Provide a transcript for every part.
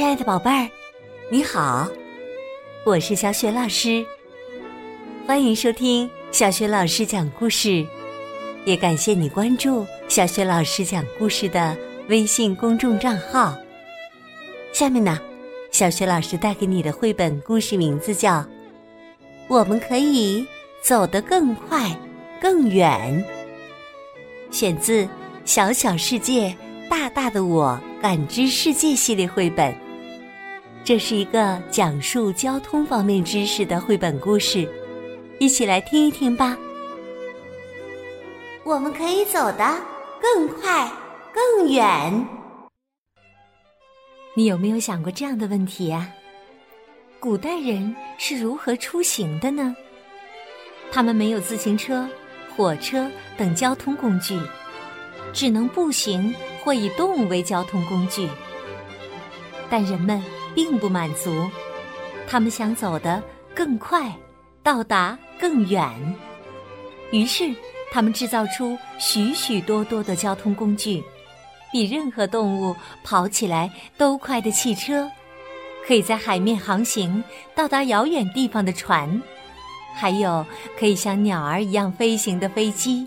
亲爱的宝贝儿，你好，我是小雪老师。欢迎收听小雪老师讲故事，也感谢你关注小雪老师讲故事的微信公众账号。下面呢，小雪老师带给你的绘本故事名字叫《我们可以走得更快更远》，选自《小小世界，大大的我》。感知世界系列绘本，这是一个讲述交通方面知识的绘本故事，一起来听一听吧。我们可以走得更快更远。你有没有想过这样的问题呀？古代人是如何出行的呢？他们没有自行车、火车等交通工具，只能步行。或以动物为交通工具，但人们并不满足，他们想走得更快，到达更远。于是，他们制造出许许多多的交通工具，比任何动物跑起来都快的汽车，可以在海面航行到达遥远地方的船，还有可以像鸟儿一样飞行的飞机。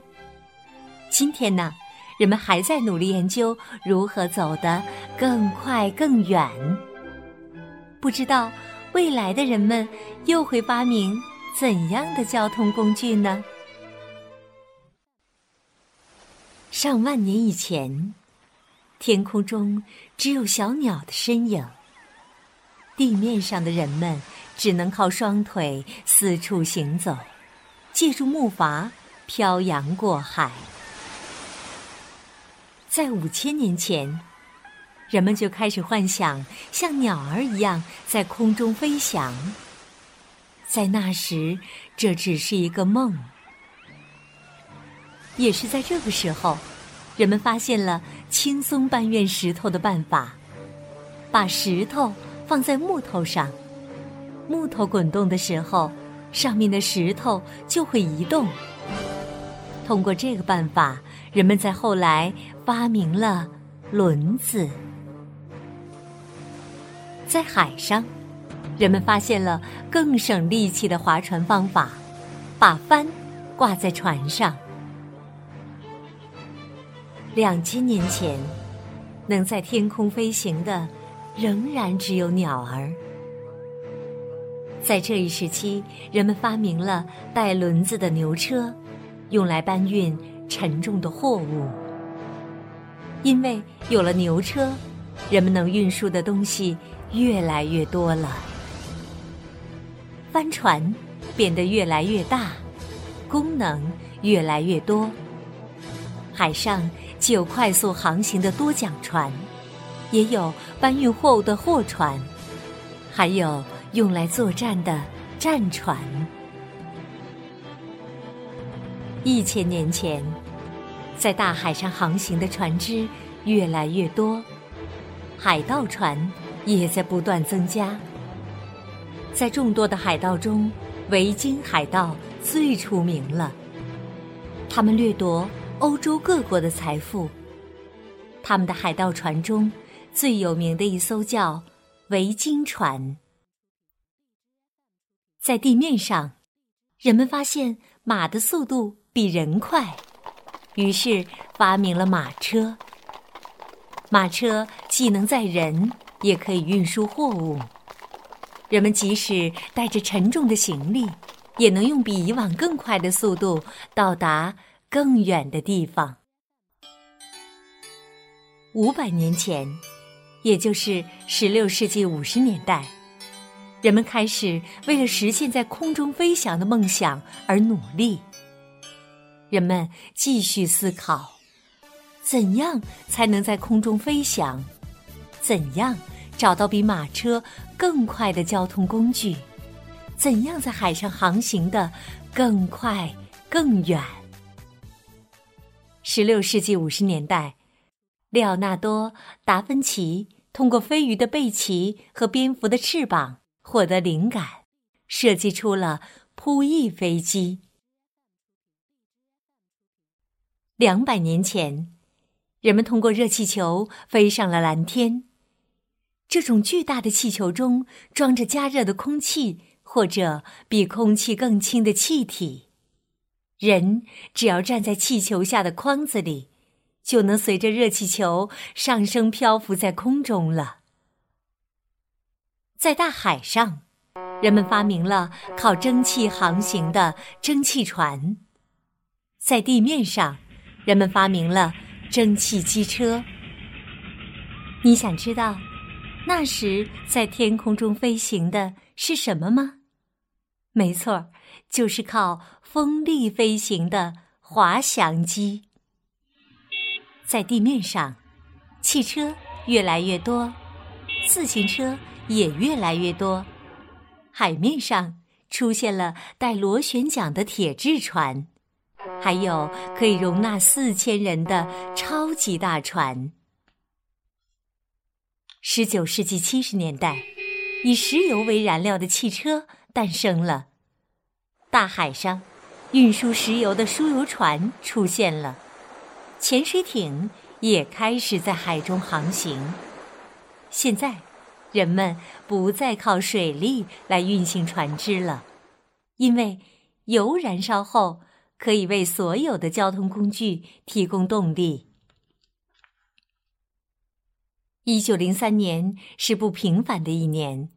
今天呢？人们还在努力研究如何走得更快更远。不知道未来的人们又会发明怎样的交通工具呢？上万年以前，天空中只有小鸟的身影，地面上的人们只能靠双腿四处行走，借助木筏漂洋过海。在五千年前，人们就开始幻想像鸟儿一样在空中飞翔。在那时，这只是一个梦。也是在这个时候，人们发现了轻松搬运石头的办法：把石头放在木头上，木头滚动的时候，上面的石头就会移动。通过这个办法。人们在后来发明了轮子，在海上，人们发现了更省力气的划船方法，把帆挂在船上。两千年前，能在天空飞行的仍然只有鸟儿。在这一时期，人们发明了带轮子的牛车，用来搬运。沉重的货物，因为有了牛车，人们能运输的东西越来越多了。帆船变得越来越大，功能越来越多。海上既有快速航行的多桨船，也有搬运货物的货船，还有用来作战的战船。一千年前，在大海上航行的船只越来越多，海盗船也在不断增加。在众多的海盗中，维京海盗最出名了。他们掠夺欧洲各国的财富。他们的海盗船中最有名的一艘叫维京船。在地面上，人们发现马的速度。比人快，于是发明了马车。马车既能载人，也可以运输货物。人们即使带着沉重的行李，也能用比以往更快的速度到达更远的地方。五百年前，也就是十六世纪五十年代，人们开始为了实现在空中飞翔的梦想而努力。人们继续思考，怎样才能在空中飞翔？怎样找到比马车更快的交通工具？怎样在海上航行的更快更远？十六世纪五十年代，利奥纳多·达芬奇通过飞鱼的背鳍和蝙蝠的翅膀获得灵感，设计出了扑翼飞机。两百年前，人们通过热气球飞上了蓝天。这种巨大的气球中装着加热的空气，或者比空气更轻的气体。人只要站在气球下的筐子里，就能随着热气球上升，漂浮在空中了。在大海上，人们发明了靠蒸汽航行的蒸汽船；在地面上，人们发明了蒸汽机车。你想知道那时在天空中飞行的是什么吗？没错，就是靠风力飞行的滑翔机。在地面上，汽车越来越多，自行车也越来越多。海面上出现了带螺旋桨的铁质船，还有可以容纳四千人的超级大船。十九世纪七十年代，以石油为燃料的汽车诞生了。大海上，运输石油的输油船出现了，潜水艇也开始在海中航行。现在，人们不再靠水力来运行船只了，因为油燃烧后可以为所有的交通工具提供动力。一九零三年是不平凡的一年，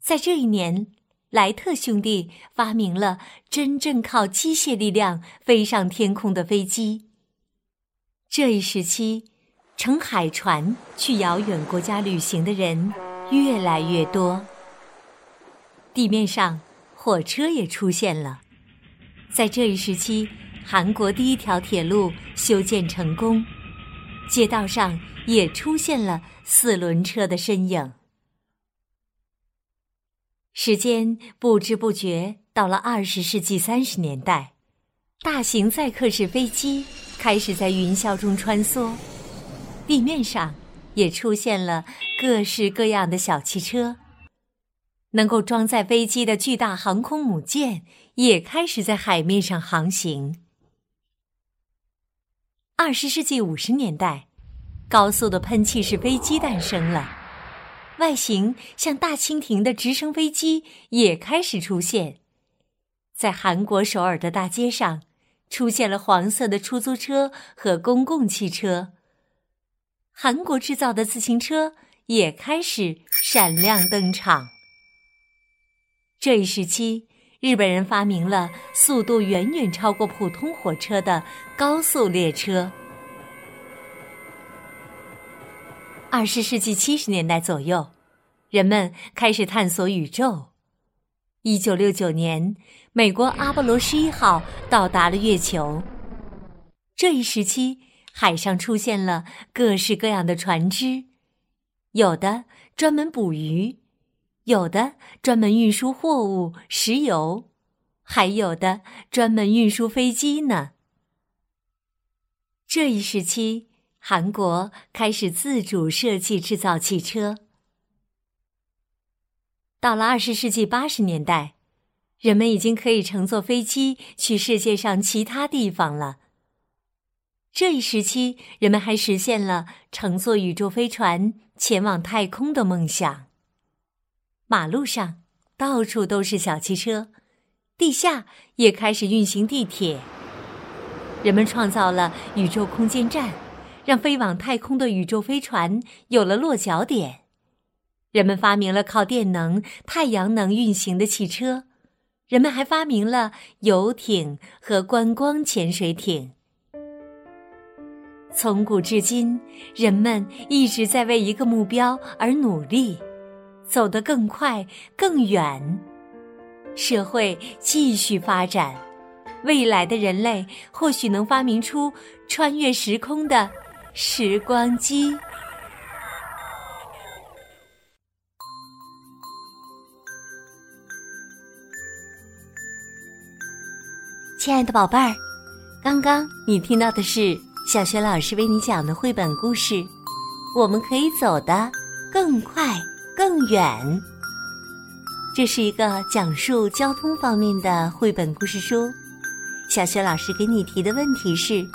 在这一年，莱特兄弟发明了真正靠机械力量飞上天空的飞机。这一时期，乘海船去遥远国家旅行的人越来越多。地面上，火车也出现了。在这一时期，韩国第一条铁路修建成功，街道上。也出现了四轮车的身影。时间不知不觉到了二十世纪三十年代，大型载客式飞机开始在云霄中穿梭，地面上也出现了各式各样的小汽车，能够装载飞机的巨大航空母舰也开始在海面上航行。二十世纪五十年代。高速的喷气式飞机诞生了，外形像大蜻蜓的直升飞机也开始出现。在韩国首尔的大街上，出现了黄色的出租车和公共汽车。韩国制造的自行车也开始闪亮登场。这一时期，日本人发明了速度远远超过普通火车的高速列车。二十世纪七十年代左右，人们开始探索宇宙。一九六九年，美国阿波罗十一号到达了月球。这一时期，海上出现了各式各样的船只，有的专门捕鱼，有的专门运输货物、石油，还有的专门运输飞机呢。这一时期。韩国开始自主设计制造汽车。到了二十世纪八十年代，人们已经可以乘坐飞机去世界上其他地方了。这一时期，人们还实现了乘坐宇宙飞船前往太空的梦想。马路上到处都是小汽车，地下也开始运行地铁。人们创造了宇宙空间站。让飞往太空的宇宙飞船有了落脚点，人们发明了靠电能、太阳能运行的汽车，人们还发明了游艇和观光潜水艇。从古至今，人们一直在为一个目标而努力，走得更快、更远。社会继续发展，未来的人类或许能发明出穿越时空的。时光机，亲爱的宝贝儿，刚刚你听到的是小学老师为你讲的绘本故事。我们可以走得更快更远。这是一个讲述交通方面的绘本故事书。小学老师给你提的问题是。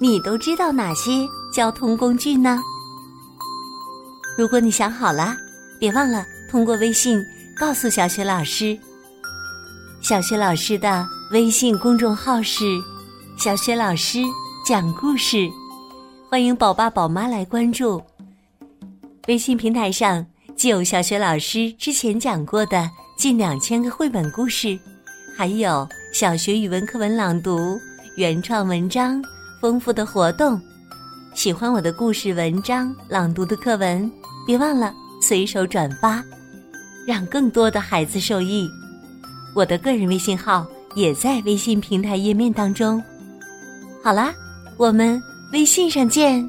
你都知道哪些交通工具呢？如果你想好了，别忘了通过微信告诉小雪老师。小雪老师的微信公众号是“小雪老师讲故事”，欢迎宝爸宝妈来关注。微信平台上既有小雪老师之前讲过的近两千个绘本故事，还有小学语文课文朗读、原创文章、丰富的活动。喜欢我的故事、文章、朗读的课文。别忘了随手转发，让更多的孩子受益。我的个人微信号也在微信平台页面当中。好啦，我们微信上见。